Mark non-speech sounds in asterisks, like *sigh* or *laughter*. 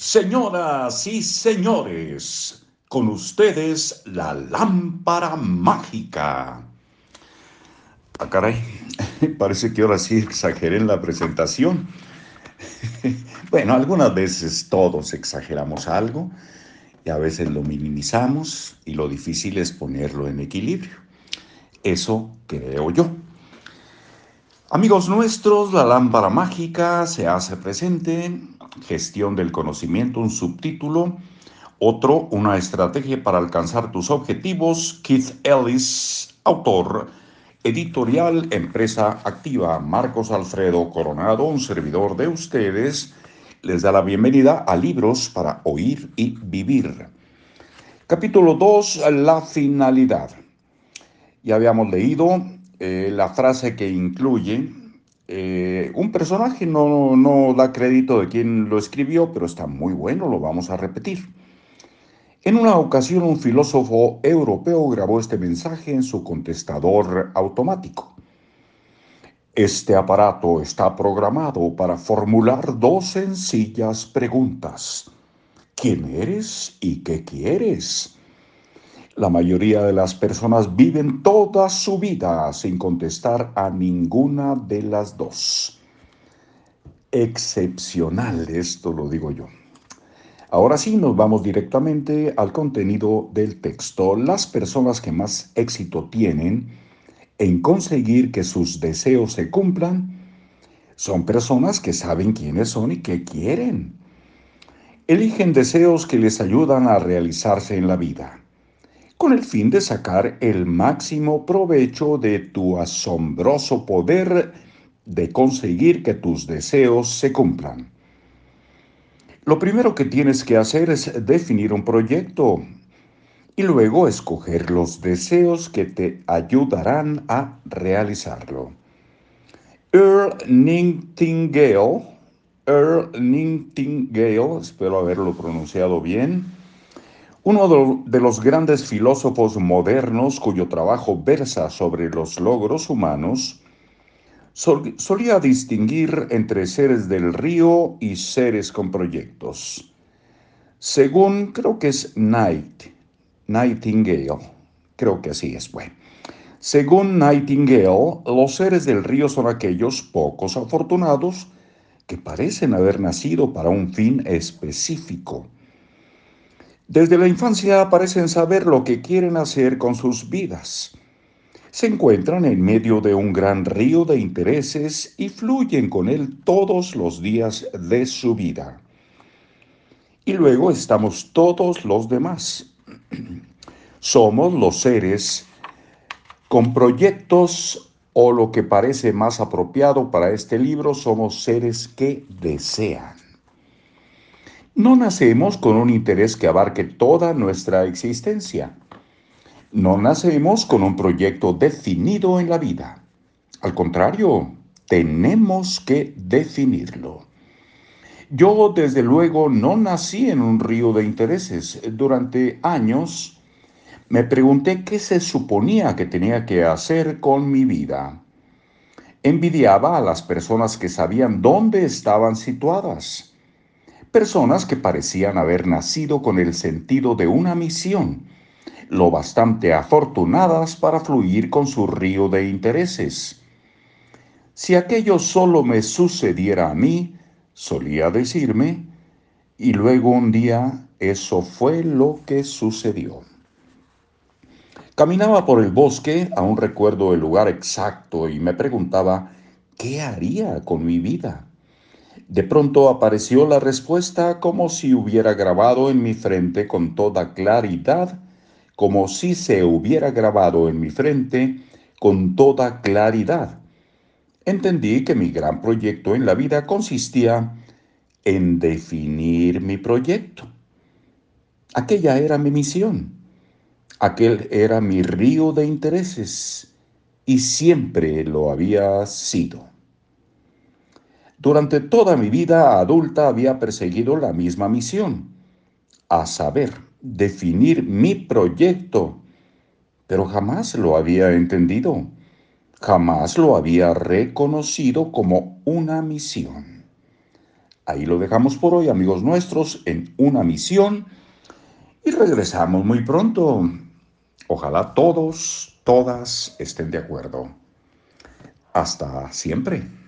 Señoras y señores, con ustedes la lámpara mágica. Ah, caray, *laughs* parece que ahora sí exageré en la presentación. *laughs* Bueno, algunas veces todos exageramos algo y a veces lo minimizamos y lo difícil es ponerlo en equilibrio. Eso creo yo. Amigos nuestros, la lámpara mágica se hace presente, gestión del conocimiento, un subtítulo, otro, una estrategia para alcanzar tus objetivos, Keith Ellis, autor, editorial, empresa activa, Marcos Alfredo Coronado, un servidor de ustedes, les da la bienvenida a Libros para Oír y Vivir. Capítulo 2, la finalidad. Ya habíamos leído eh, la frase que incluye eh, un personaje, no, no da crédito de quien lo escribió, pero está muy bueno, lo vamos a repetir. En una ocasión un filósofo europeo grabó este mensaje en su contestador automático. Este aparato está programado para formular dos sencillas preguntas. ¿Quién eres y qué quieres? La mayoría de las personas viven toda su vida sin contestar a ninguna de las dos. Excepcional, esto lo digo yo. Ahora sí, nos vamos directamente al contenido del texto. Las personas que más éxito tienen en conseguir que sus deseos se cumplan son personas que saben quiénes son y qué quieren. Eligen deseos que les ayudan a realizarse en la vida con el fin de sacar el máximo provecho de tu asombroso poder de conseguir que tus deseos se cumplan. Lo primero que tienes que hacer es definir un proyecto y luego escoger los deseos que te ayudarán a realizarlo. Earl Nightingale, Earl Nightingale, espero haberlo pronunciado bien, uno de los grandes filósofos modernos cuyo trabajo versa sobre los logros humanos, solía distinguir entre seres del río y seres con proyectos. Según, creo que es Night, Nightingale, creo que así es, bueno. Según Nightingale, los seres del río son aquellos pocos afortunados que parecen haber nacido para un fin específico desde la infancia parecen saber lo que quieren hacer con sus vidas. Se encuentran en medio de un gran río de intereses y fluyen con él todos los días de su vida. Y luego estamos todos los demás. *clears throat* Somos los seres con proyectos o lo que parece más apropiado para este libro, somos seres que desean. No nacemos con un interés que abarque toda nuestra existencia. No nacemos con un proyecto definido en la vida. Al contrario, tenemos que definirlo. Yo, desde luego, no nací en un río de intereses. Durante años me pregunté qué se suponía que tenía que hacer con mi vida. Envidiaba a las personas que sabían dónde estaban situadas personas que parecían haber nacido con el sentido de una misión, lo bastante afortunadas para fluir con su río de intereses. Si aquello solo me sucediera a mí, solía decirme, y luego un día eso fue lo que sucedió. Caminaba por el bosque, aún recuerdo el lugar exacto, y me preguntaba, ¿qué haría con mi vida? De pronto apareció la respuesta como si hubiera grabado en mi frente con toda claridad, como si se hubiera grabado en mi frente con toda claridad. Entendí que mi gran proyecto en la vida consistía en definir mi proyecto. Aquella era mi misión. Aquel era mi río de intereses y siempre lo había sido. Durante toda mi vida adulta había perseguido la misma misión, a saber, definir mi proyecto, pero jamás lo había entendido, jamás lo había reconocido como una misión. Ahí lo dejamos por hoy, amigos nuestros, en una misión y regresamos muy pronto. Ojalá todos, todas estén de acuerdo. Hasta siempre.